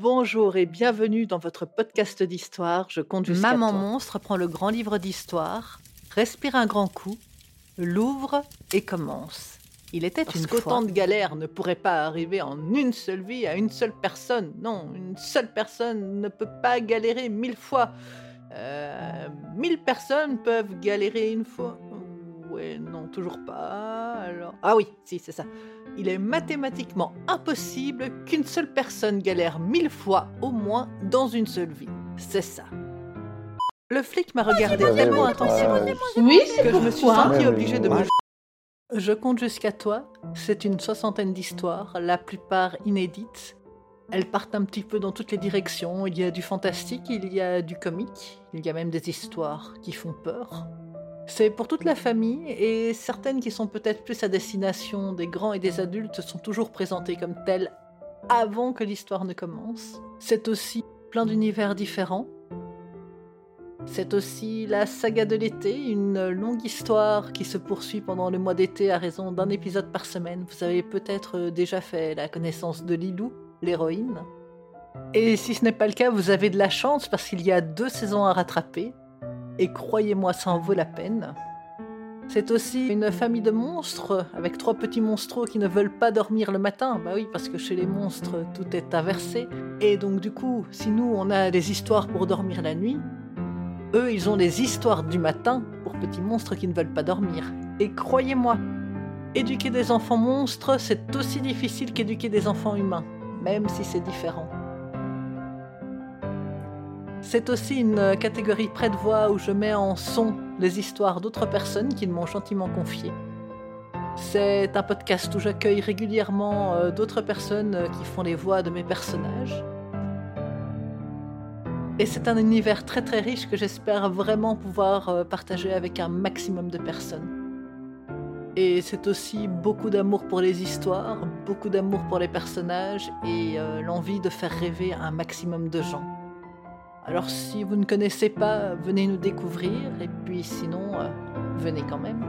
Bonjour et bienvenue dans votre podcast d'histoire. Je compte jusqu'à Maman toi. monstre prend le grand livre d'histoire, respire un grand coup, l'ouvre et commence. Il était Parce une qu'autant de galères ne pourraient pas arriver en une seule vie à une seule personne. Non, une seule personne ne peut pas galérer mille fois. Euh, mille personnes peuvent galérer une fois. Ouais, non, toujours pas. Alors... Ah oui, si, c'est ça. Il est mathématiquement impossible qu'une seule personne galère mille fois au moins dans une seule vie. C'est ça. Le flic m'a regardé tellement ouais. Oui, que je me suis sentie obligée de me... Je compte jusqu'à toi. C'est une soixantaine d'histoires, la plupart inédites. Elles partent un petit peu dans toutes les directions. Il y a du fantastique, il y a du comique, il y a même des histoires qui font peur. C'est pour toute la famille et certaines qui sont peut-être plus à destination des grands et des adultes sont toujours présentées comme telles avant que l'histoire ne commence. C'est aussi plein d'univers différents. C'est aussi la saga de l'été, une longue histoire qui se poursuit pendant le mois d'été à raison d'un épisode par semaine. Vous avez peut-être déjà fait la connaissance de Lilou, l'héroïne. Et si ce n'est pas le cas, vous avez de la chance parce qu'il y a deux saisons à rattraper. Et croyez-moi, ça en vaut la peine. C'est aussi une famille de monstres avec trois petits monstros qui ne veulent pas dormir le matin. Bah oui, parce que chez les monstres, tout est inversé. Et donc du coup, si nous, on a des histoires pour dormir la nuit, eux, ils ont des histoires du matin pour petits monstres qui ne veulent pas dormir. Et croyez-moi, éduquer des enfants monstres, c'est aussi difficile qu'éduquer des enfants humains, même si c'est différent. C'est aussi une catégorie près de voix où je mets en son les histoires d'autres personnes qui m'ont gentiment confiées. C'est un podcast où j'accueille régulièrement euh, d'autres personnes euh, qui font les voix de mes personnages. Et c'est un univers très très riche que j'espère vraiment pouvoir euh, partager avec un maximum de personnes. Et c'est aussi beaucoup d'amour pour les histoires, beaucoup d'amour pour les personnages et l'envie de faire rêver un maximum de gens. Alors si vous ne connaissez pas, venez nous découvrir et puis sinon, euh, venez quand même.